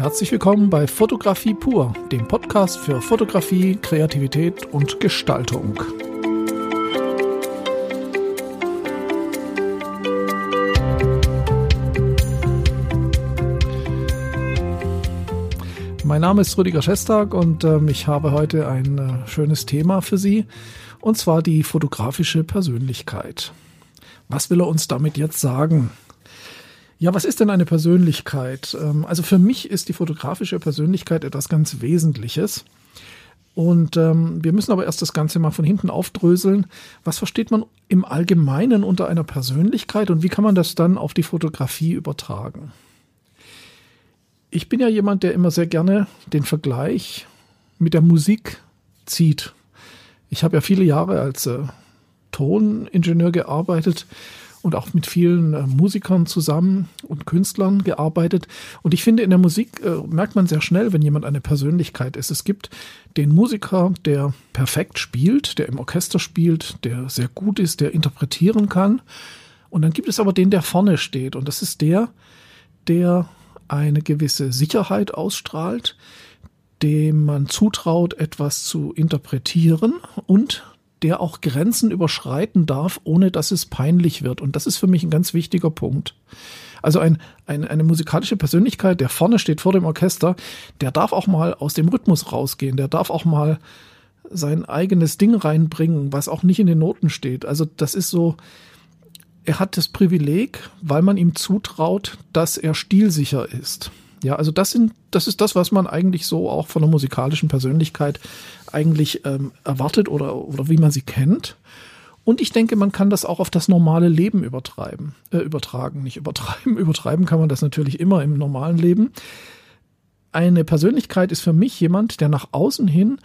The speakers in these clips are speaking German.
Herzlich willkommen bei Fotografie pur, dem Podcast für Fotografie, Kreativität und Gestaltung. Mein Name ist Rüdiger Schestag und ähm, ich habe heute ein äh, schönes Thema für Sie, und zwar die fotografische Persönlichkeit. Was will er uns damit jetzt sagen? Ja, was ist denn eine Persönlichkeit? Ähm, also für mich ist die fotografische Persönlichkeit etwas ganz Wesentliches. Und ähm, wir müssen aber erst das Ganze mal von hinten aufdröseln. Was versteht man im Allgemeinen unter einer Persönlichkeit und wie kann man das dann auf die Fotografie übertragen? Ich bin ja jemand, der immer sehr gerne den Vergleich mit der Musik zieht. Ich habe ja viele Jahre als äh, Toningenieur gearbeitet und auch mit vielen äh, Musikern zusammen und Künstlern gearbeitet. Und ich finde, in der Musik äh, merkt man sehr schnell, wenn jemand eine Persönlichkeit ist. Es gibt den Musiker, der perfekt spielt, der im Orchester spielt, der sehr gut ist, der interpretieren kann. Und dann gibt es aber den, der vorne steht. Und das ist der, der eine gewisse Sicherheit ausstrahlt, dem man zutraut, etwas zu interpretieren und der auch Grenzen überschreiten darf, ohne dass es peinlich wird. Und das ist für mich ein ganz wichtiger Punkt. Also ein, ein, eine musikalische Persönlichkeit, der vorne steht vor dem Orchester, der darf auch mal aus dem Rhythmus rausgehen, der darf auch mal sein eigenes Ding reinbringen, was auch nicht in den Noten steht. Also das ist so, er hat das Privileg, weil man ihm zutraut, dass er stilsicher ist. Ja, also das sind, das ist das, was man eigentlich so auch von einer musikalischen Persönlichkeit eigentlich ähm, erwartet oder, oder wie man sie kennt. Und ich denke, man kann das auch auf das normale Leben übertreiben, äh, übertragen, nicht übertreiben. Übertreiben kann man das natürlich immer im normalen Leben. Eine Persönlichkeit ist für mich jemand, der nach außen hin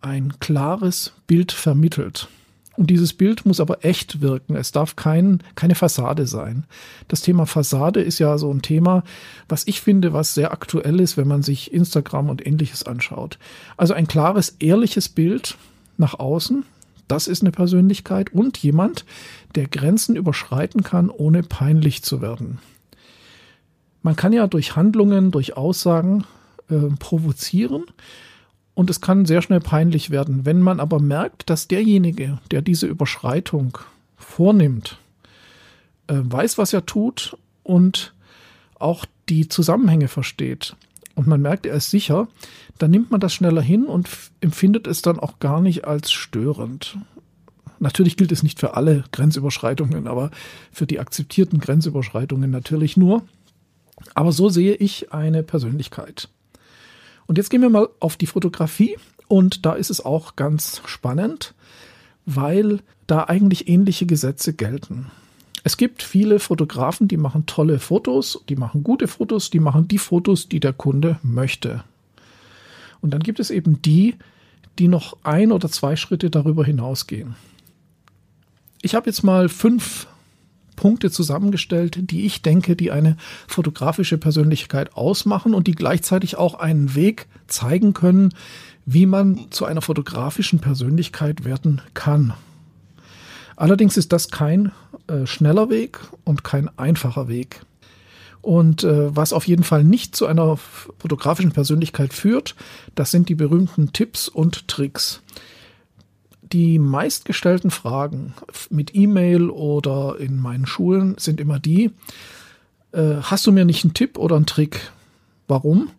ein klares Bild vermittelt. Und dieses Bild muss aber echt wirken. Es darf kein, keine Fassade sein. Das Thema Fassade ist ja so ein Thema, was ich finde, was sehr aktuell ist, wenn man sich Instagram und ähnliches anschaut. Also ein klares, ehrliches Bild nach außen. Das ist eine Persönlichkeit und jemand, der Grenzen überschreiten kann, ohne peinlich zu werden. Man kann ja durch Handlungen, durch Aussagen äh, provozieren und es kann sehr schnell peinlich werden. Wenn man aber merkt, dass derjenige, der diese Überschreitung vornimmt, äh, weiß, was er tut und auch die Zusammenhänge versteht und man merkt, er ist sicher, dann nimmt man das schneller hin und empfindet es dann auch gar nicht als störend. Natürlich gilt es nicht für alle Grenzüberschreitungen, aber für die akzeptierten Grenzüberschreitungen natürlich nur. Aber so sehe ich eine Persönlichkeit. Und jetzt gehen wir mal auf die Fotografie und da ist es auch ganz spannend, weil da eigentlich ähnliche Gesetze gelten. Es gibt viele Fotografen, die machen tolle Fotos, die machen gute Fotos, die machen die Fotos, die der Kunde möchte. Und dann gibt es eben die, die noch ein oder zwei Schritte darüber hinausgehen. Ich habe jetzt mal fünf Punkte zusammengestellt, die ich denke, die eine fotografische Persönlichkeit ausmachen und die gleichzeitig auch einen Weg zeigen können, wie man zu einer fotografischen Persönlichkeit werden kann. Allerdings ist das kein äh, schneller Weg und kein einfacher Weg. Und äh, was auf jeden Fall nicht zu einer fotografischen Persönlichkeit führt, das sind die berühmten Tipps und Tricks die meistgestellten Fragen mit E-Mail oder in meinen Schulen sind immer die, äh, hast du mir nicht einen Tipp oder einen Trick? Warum?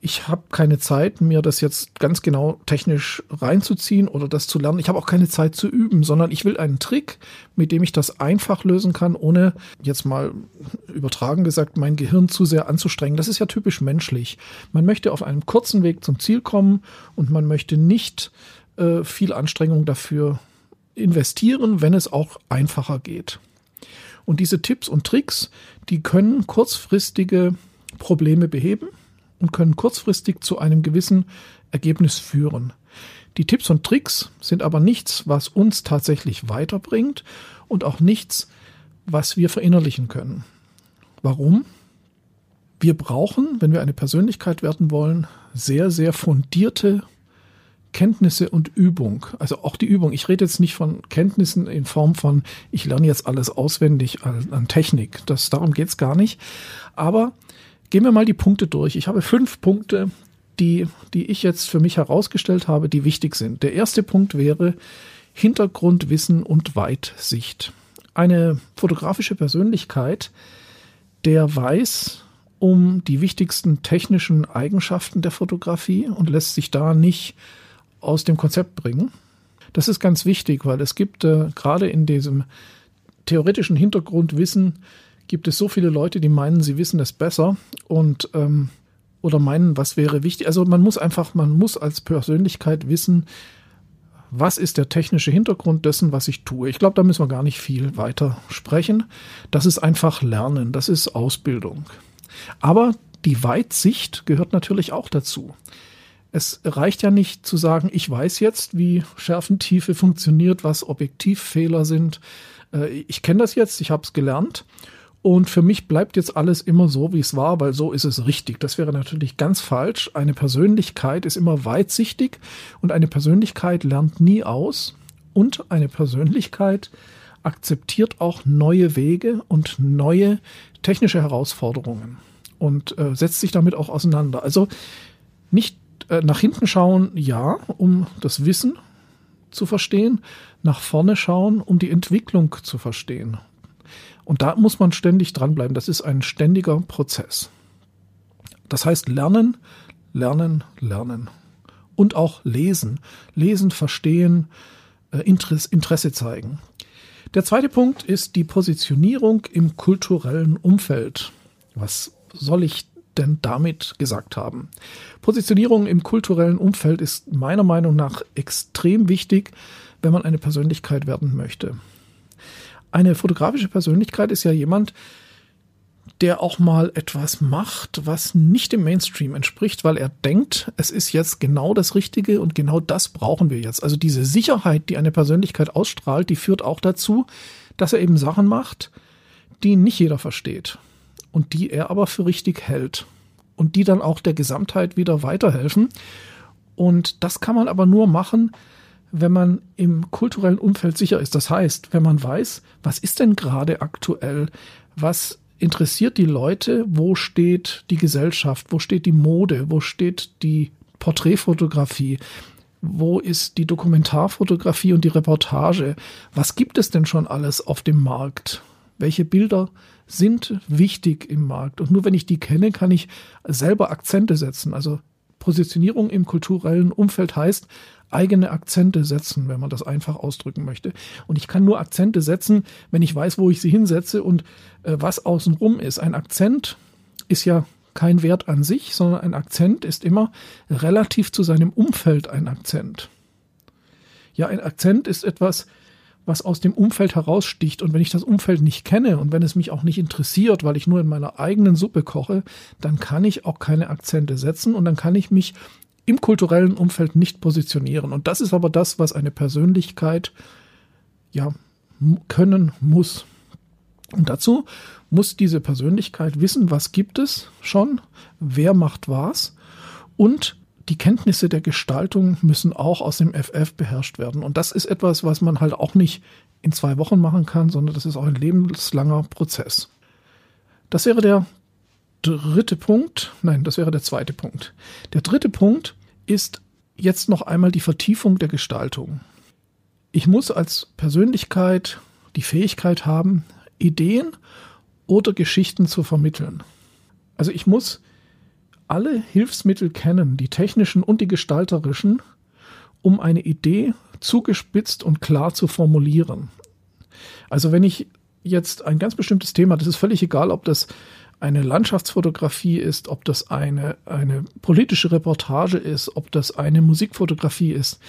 Ich habe keine Zeit, mir das jetzt ganz genau technisch reinzuziehen oder das zu lernen. Ich habe auch keine Zeit zu üben, sondern ich will einen Trick, mit dem ich das einfach lösen kann, ohne jetzt mal übertragen gesagt, mein Gehirn zu sehr anzustrengen. Das ist ja typisch menschlich. Man möchte auf einem kurzen Weg zum Ziel kommen und man möchte nicht äh, viel Anstrengung dafür investieren, wenn es auch einfacher geht. Und diese Tipps und Tricks, die können kurzfristige Probleme beheben und können kurzfristig zu einem gewissen Ergebnis führen. Die Tipps und Tricks sind aber nichts, was uns tatsächlich weiterbringt und auch nichts, was wir verinnerlichen können. Warum? Wir brauchen, wenn wir eine Persönlichkeit werden wollen, sehr, sehr fundierte Kenntnisse und Übung, also auch die Übung. Ich rede jetzt nicht von Kenntnissen in Form von, ich lerne jetzt alles auswendig an, an Technik. Das, darum geht's gar nicht. Aber Gehen wir mal die Punkte durch. Ich habe fünf Punkte, die, die ich jetzt für mich herausgestellt habe, die wichtig sind. Der erste Punkt wäre Hintergrundwissen und Weitsicht. Eine fotografische Persönlichkeit, der weiß um die wichtigsten technischen Eigenschaften der Fotografie und lässt sich da nicht aus dem Konzept bringen. Das ist ganz wichtig, weil es gibt äh, gerade in diesem theoretischen Hintergrundwissen gibt es so viele Leute, die meinen, sie wissen es besser und ähm, oder meinen, was wäre wichtig. Also man muss einfach, man muss als Persönlichkeit wissen, was ist der technische Hintergrund dessen, was ich tue. Ich glaube, da müssen wir gar nicht viel weiter sprechen. Das ist einfach Lernen, das ist Ausbildung. Aber die Weitsicht gehört natürlich auch dazu. Es reicht ja nicht zu sagen, ich weiß jetzt, wie Schärfentiefe funktioniert, was Objektivfehler sind. Äh, ich kenne das jetzt, ich habe es gelernt und für mich bleibt jetzt alles immer so, wie es war, weil so ist es richtig. Das wäre natürlich ganz falsch. Eine Persönlichkeit ist immer weitsichtig und eine Persönlichkeit lernt nie aus. Und eine Persönlichkeit akzeptiert auch neue Wege und neue technische Herausforderungen und äh, setzt sich damit auch auseinander. Also nicht äh, nach hinten schauen, ja, um das Wissen zu verstehen, nach vorne schauen, um die Entwicklung zu verstehen. Und da muss man ständig dranbleiben. Das ist ein ständiger Prozess. Das heißt lernen, lernen, lernen. Und auch lesen. Lesen, verstehen, äh, Interesse zeigen. Der zweite Punkt ist die Positionierung im kulturellen Umfeld. Was soll ich denn damit gesagt haben? Positionierung im kulturellen Umfeld ist meiner Meinung nach extrem wichtig, wenn man eine Persönlichkeit werden möchte eine fotografische Persönlichkeit ist ja jemand, der auch mal etwas macht, was nicht dem Mainstream entspricht, weil er denkt, es ist jetzt genau das Richtige und genau das brauchen wir jetzt. Also diese Sicherheit, die eine Persönlichkeit ausstrahlt, die führt auch dazu, dass er eben Sachen macht, die nicht jeder versteht und die er aber für richtig hält und die dann auch der Gesamtheit wieder weiterhelfen. Und das kann man aber nur machen, wenn man im kulturellen Umfeld sicher ist. Das heißt, wenn man weiß, was ist denn gerade aktuell, was interessiert die Leute, wo steht die Gesellschaft, wo steht die Mode, wo steht die Porträtfotografie, wo ist die Dokumentarfotografie und die Reportage, was gibt es denn schon alles auf dem Markt, welche Bilder sind wichtig im Markt. Und nur wenn ich die kenne, kann ich selber Akzente setzen. Also Positionierung im kulturellen Umfeld heißt, eigene Akzente setzen, wenn man das einfach ausdrücken möchte. Und ich kann nur Akzente setzen, wenn ich weiß, wo ich sie hinsetze und äh, was außenrum ist. Ein Akzent ist ja kein Wert an sich, sondern ein Akzent ist immer relativ zu seinem Umfeld ein Akzent. Ja, ein Akzent ist etwas, was aus dem Umfeld heraussticht. Und wenn ich das Umfeld nicht kenne und wenn es mich auch nicht interessiert, weil ich nur in meiner eigenen Suppe koche, dann kann ich auch keine Akzente setzen und dann kann ich mich im kulturellen Umfeld nicht positionieren. Und das ist aber das, was eine Persönlichkeit ja können muss. Und dazu muss diese Persönlichkeit wissen, was gibt es schon, wer macht was und die Kenntnisse der Gestaltung müssen auch aus dem FF beherrscht werden. Und das ist etwas, was man halt auch nicht in zwei Wochen machen kann, sondern das ist auch ein lebenslanger Prozess. Das wäre der dritte Punkt. Nein, das wäre der zweite Punkt. Der dritte Punkt ist jetzt noch einmal die Vertiefung der Gestaltung. Ich muss als Persönlichkeit die Fähigkeit haben, Ideen oder Geschichten zu vermitteln. Also ich muss alle Hilfsmittel kennen, die technischen und die gestalterischen, um eine Idee zugespitzt und klar zu formulieren. Also wenn ich jetzt ein ganz bestimmtes Thema, das ist völlig egal, ob das eine Landschaftsfotografie ist, ob das eine, eine politische Reportage ist, ob das eine Musikfotografie ist.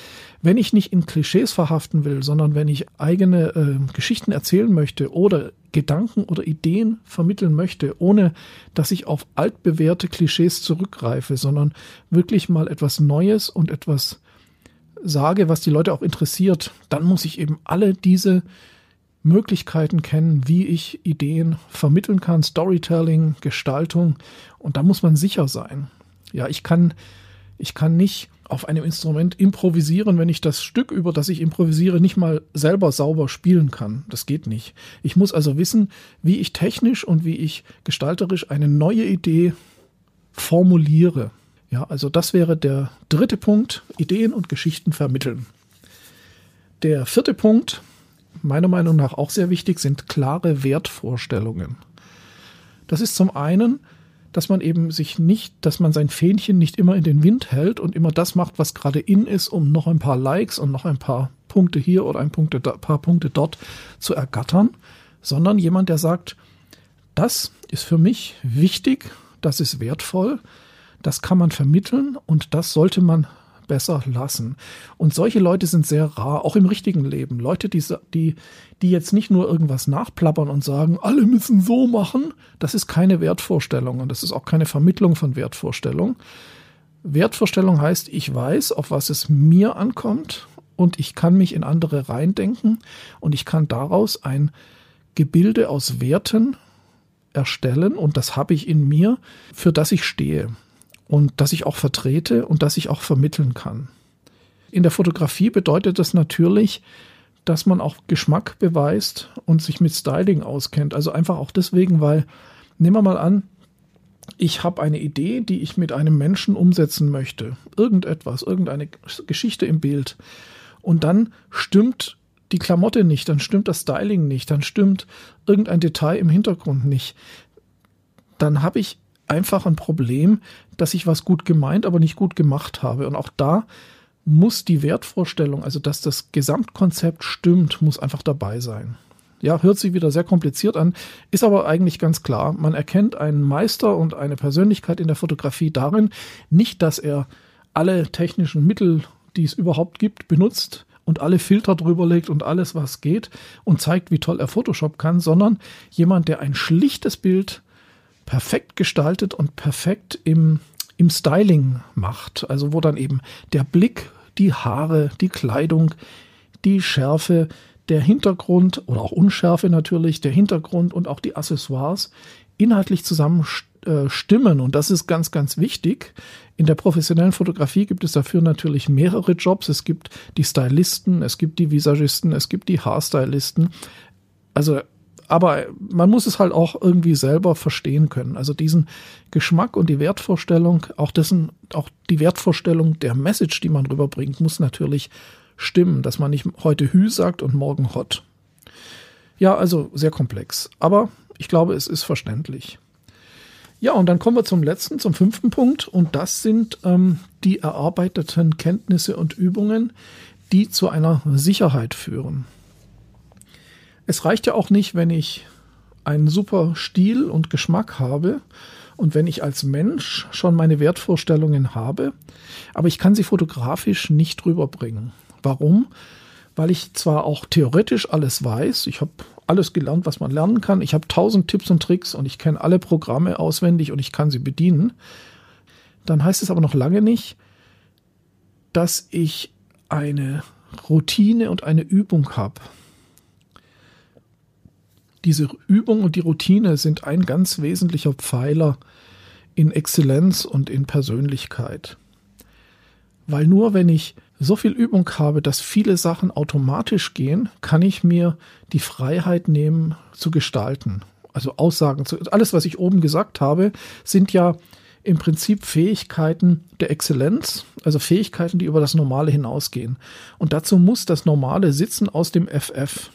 Wenn ich nicht in Klischees verhaften will, sondern wenn ich eigene äh, Geschichten erzählen möchte oder Gedanken oder Ideen vermitteln möchte, ohne dass ich auf altbewährte Klischees zurückgreife, sondern wirklich mal etwas Neues und etwas sage, was die Leute auch interessiert, dann muss ich eben alle diese Möglichkeiten kennen, wie ich Ideen vermitteln kann, Storytelling, Gestaltung. Und da muss man sicher sein. Ja, ich kann, ich kann nicht auf einem Instrument improvisieren, wenn ich das Stück, über das ich improvisiere, nicht mal selber sauber spielen kann. Das geht nicht. Ich muss also wissen, wie ich technisch und wie ich gestalterisch eine neue Idee formuliere. Ja, also das wäre der dritte Punkt, Ideen und Geschichten vermitteln. Der vierte Punkt, meiner Meinung nach auch sehr wichtig, sind klare Wertvorstellungen. Das ist zum einen, dass man eben sich nicht, dass man sein Fähnchen nicht immer in den Wind hält und immer das macht, was gerade in ist, um noch ein paar Likes und noch ein paar Punkte hier oder ein Punkte, paar Punkte dort zu ergattern, sondern jemand, der sagt, das ist für mich wichtig, das ist wertvoll, das kann man vermitteln und das sollte man besser lassen. Und solche Leute sind sehr rar, auch im richtigen Leben. Leute, die, die, die jetzt nicht nur irgendwas nachplappern und sagen, alle müssen so machen, das ist keine Wertvorstellung und das ist auch keine Vermittlung von Wertvorstellung. Wertvorstellung heißt, ich weiß, auf was es mir ankommt und ich kann mich in andere reindenken und ich kann daraus ein Gebilde aus Werten erstellen und das habe ich in mir, für das ich stehe und das ich auch vertrete und das ich auch vermitteln kann. In der Fotografie bedeutet das natürlich, dass man auch Geschmack beweist und sich mit Styling auskennt. Also einfach auch deswegen, weil, nehmen wir mal an, ich habe eine Idee, die ich mit einem Menschen umsetzen möchte. Irgendetwas, irgendeine Geschichte im Bild. Und dann stimmt die Klamotte nicht, dann stimmt das Styling nicht, dann stimmt irgendein Detail im Hintergrund nicht. Dann habe ich einfach ein Problem, dass ich was gut gemeint, aber nicht gut gemacht habe. Und auch da muss die Wertvorstellung, also dass das Gesamtkonzept stimmt, muss einfach dabei sein. Ja, hört sich wieder sehr kompliziert an, ist aber eigentlich ganz klar. Man erkennt einen Meister und eine Persönlichkeit in der Fotografie darin, nicht, dass er alle technischen Mittel, die es überhaupt gibt, benutzt und alle Filter drüber legt und alles, was geht und zeigt, wie toll er Photoshop kann, sondern jemand, der ein schlichtes Bild perfekt gestaltet und perfekt im, im Styling macht. Also wo dann eben der Blick, die Haare, die Kleidung, die Schärfe, der Hintergrund oder auch Unschärfe natürlich, der Hintergrund und auch die Accessoires inhaltlich zusammen äh, stimmen. Und das ist ganz, ganz wichtig. In der professionellen Fotografie gibt es dafür natürlich mehrere Jobs. Es gibt die Stylisten, es gibt die Visagisten, es gibt die Haarstylisten. Also aber man muss es halt auch irgendwie selber verstehen können. Also diesen Geschmack und die Wertvorstellung, auch dessen, auch die Wertvorstellung der Message, die man rüberbringt, muss natürlich stimmen, dass man nicht heute Hü sagt und morgen Hot. Ja, also sehr komplex. Aber ich glaube, es ist verständlich. Ja, und dann kommen wir zum letzten, zum fünften Punkt. Und das sind ähm, die erarbeiteten Kenntnisse und Übungen, die zu einer Sicherheit führen. Es reicht ja auch nicht, wenn ich einen super Stil und Geschmack habe und wenn ich als Mensch schon meine Wertvorstellungen habe, aber ich kann sie fotografisch nicht rüberbringen. Warum? Weil ich zwar auch theoretisch alles weiß, ich habe alles gelernt, was man lernen kann, ich habe tausend Tipps und Tricks und ich kenne alle Programme auswendig und ich kann sie bedienen, dann heißt es aber noch lange nicht, dass ich eine Routine und eine Übung habe diese Übung und die Routine sind ein ganz wesentlicher Pfeiler in Exzellenz und in Persönlichkeit. Weil nur wenn ich so viel Übung habe, dass viele Sachen automatisch gehen, kann ich mir die Freiheit nehmen zu gestalten. Also Aussagen zu, alles, was ich oben gesagt habe, sind ja im Prinzip Fähigkeiten der Exzellenz, also Fähigkeiten, die über das Normale hinausgehen. Und dazu muss das Normale Sitzen aus dem FF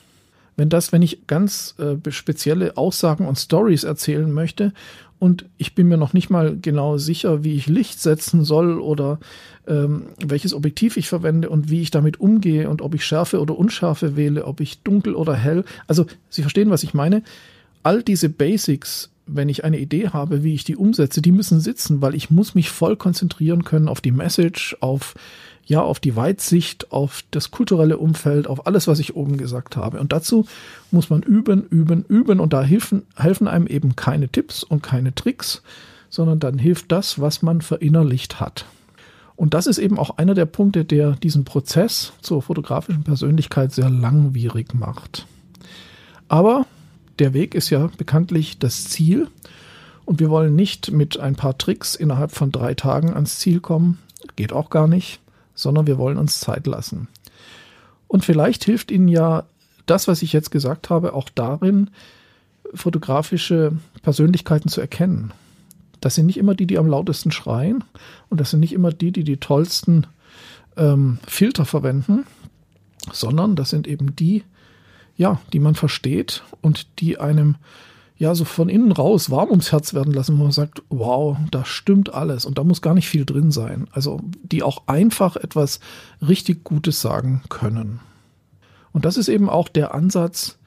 wenn das, wenn ich ganz äh, spezielle Aussagen und Stories erzählen möchte und ich bin mir noch nicht mal genau sicher, wie ich Licht setzen soll oder ähm, welches Objektiv ich verwende und wie ich damit umgehe und ob ich Schärfe oder Unschärfe wähle, ob ich dunkel oder hell. Also Sie verstehen, was ich meine. All diese Basics, wenn ich eine Idee habe, wie ich die umsetze, die müssen sitzen, weil ich muss mich voll konzentrieren können auf die Message, auf ja auf die Weitsicht, auf das kulturelle Umfeld, auf alles, was ich oben gesagt habe. Und dazu muss man üben, üben, üben. Und da helfen, helfen einem eben keine Tipps und keine Tricks, sondern dann hilft das, was man verinnerlicht hat. Und das ist eben auch einer der Punkte, der diesen Prozess zur fotografischen Persönlichkeit sehr langwierig macht. Aber der Weg ist ja bekanntlich das Ziel. Und wir wollen nicht mit ein paar Tricks innerhalb von drei Tagen ans Ziel kommen. Geht auch gar nicht sondern wir wollen uns Zeit lassen. Und vielleicht hilft Ihnen ja das, was ich jetzt gesagt habe, auch darin, fotografische Persönlichkeiten zu erkennen. Das sind nicht immer die, die am lautesten schreien und das sind nicht immer die, die die tollsten ähm, Filter verwenden, sondern das sind eben die, ja, die man versteht und die einem ja so von innen raus warm ums Herz werden lassen, wo man sagt, wow, da stimmt alles und da muss gar nicht viel drin sein. Also die auch einfach etwas richtig Gutes sagen können. Und das ist eben auch der Ansatz,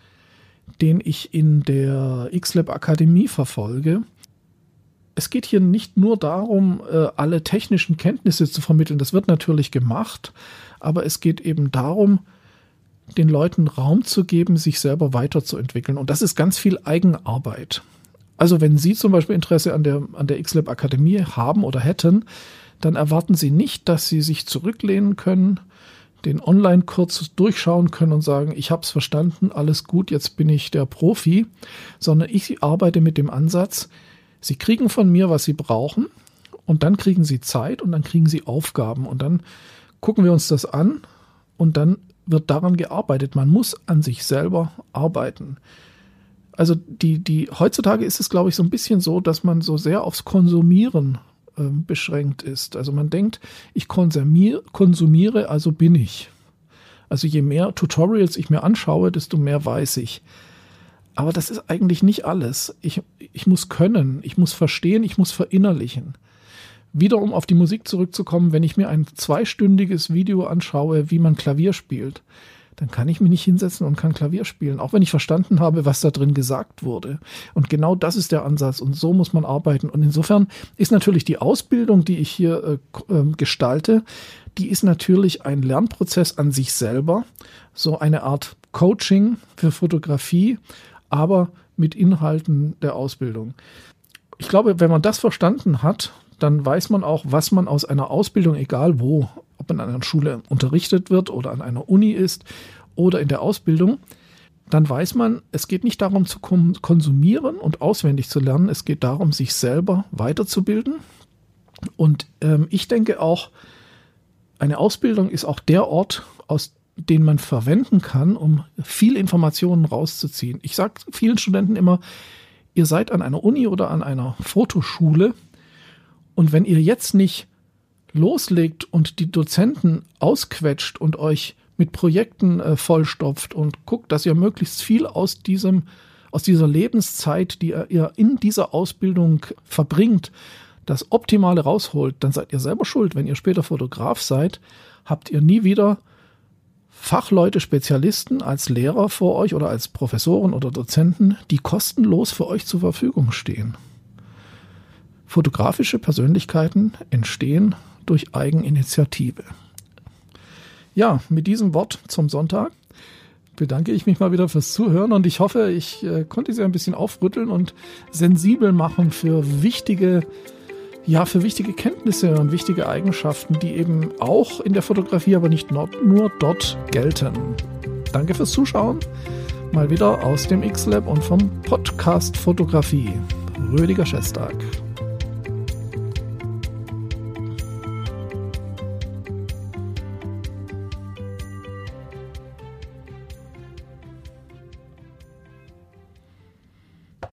den ich in der XLab Akademie verfolge. Es geht hier nicht nur darum, äh, alle technischen Kenntnisse zu vermitteln, das wird natürlich gemacht, aber es geht eben darum, den Leuten Raum zu geben, sich selber weiterzuentwickeln. Und das ist ganz viel Eigenarbeit. Also wenn Sie zum Beispiel Interesse an der, an der XLab Akademie haben oder hätten, dann erwarten Sie nicht, dass Sie sich zurücklehnen können, den Online-Kurs durchschauen können und sagen, ich habe es verstanden, alles gut, jetzt bin ich der Profi, sondern ich arbeite mit dem Ansatz, Sie kriegen von mir, was Sie brauchen und dann kriegen Sie Zeit und dann kriegen Sie Aufgaben und dann gucken wir uns das an und dann wird daran gearbeitet. Man muss an sich selber arbeiten. Also die, die, heutzutage ist es, glaube ich, so ein bisschen so, dass man so sehr aufs Konsumieren äh, beschränkt ist. Also man denkt, ich konsumiere, konsumiere, also bin ich. Also je mehr Tutorials ich mir anschaue, desto mehr weiß ich. Aber das ist eigentlich nicht alles. Ich, ich muss können, ich muss verstehen, ich muss verinnerlichen wieder um auf die Musik zurückzukommen, wenn ich mir ein zweistündiges Video anschaue, wie man Klavier spielt, dann kann ich mich nicht hinsetzen und kann Klavier spielen, auch wenn ich verstanden habe, was da drin gesagt wurde. Und genau das ist der Ansatz und so muss man arbeiten. Und insofern ist natürlich die Ausbildung, die ich hier äh, ähm, gestalte, die ist natürlich ein Lernprozess an sich selber, so eine Art Coaching für Fotografie, aber mit Inhalten der Ausbildung. Ich glaube, wenn man das verstanden hat, dann weiß man auch, was man aus einer Ausbildung, egal wo, ob man an einer Schule unterrichtet wird oder an einer Uni ist oder in der Ausbildung, dann weiß man, es geht nicht darum zu konsumieren und auswendig zu lernen, es geht darum, sich selber weiterzubilden. Und ähm, ich denke auch, eine Ausbildung ist auch der Ort, aus den man verwenden kann, um viel Informationen rauszuziehen. Ich sage vielen Studenten immer, ihr seid an einer Uni oder an einer Fotoschule und wenn ihr jetzt nicht loslegt und die Dozenten ausquetscht und euch mit Projekten äh, vollstopft und guckt, dass ihr möglichst viel aus diesem aus dieser Lebenszeit, die ihr in dieser Ausbildung verbringt, das Optimale rausholt, dann seid ihr selber schuld. Wenn ihr später Fotograf seid, habt ihr nie wieder Fachleute, Spezialisten als Lehrer vor euch oder als Professoren oder Dozenten, die kostenlos für euch zur Verfügung stehen. Fotografische Persönlichkeiten entstehen durch Eigeninitiative. Ja, mit diesem Wort zum Sonntag bedanke ich mich mal wieder fürs Zuhören und ich hoffe, ich äh, konnte Sie ein bisschen aufrütteln und sensibel machen für wichtige, ja, für wichtige Kenntnisse und wichtige Eigenschaften, die eben auch in der Fotografie, aber nicht nur dort gelten. Danke fürs Zuschauen. Mal wieder aus dem X-Lab und vom Podcast Fotografie. Rüdiger Schestag.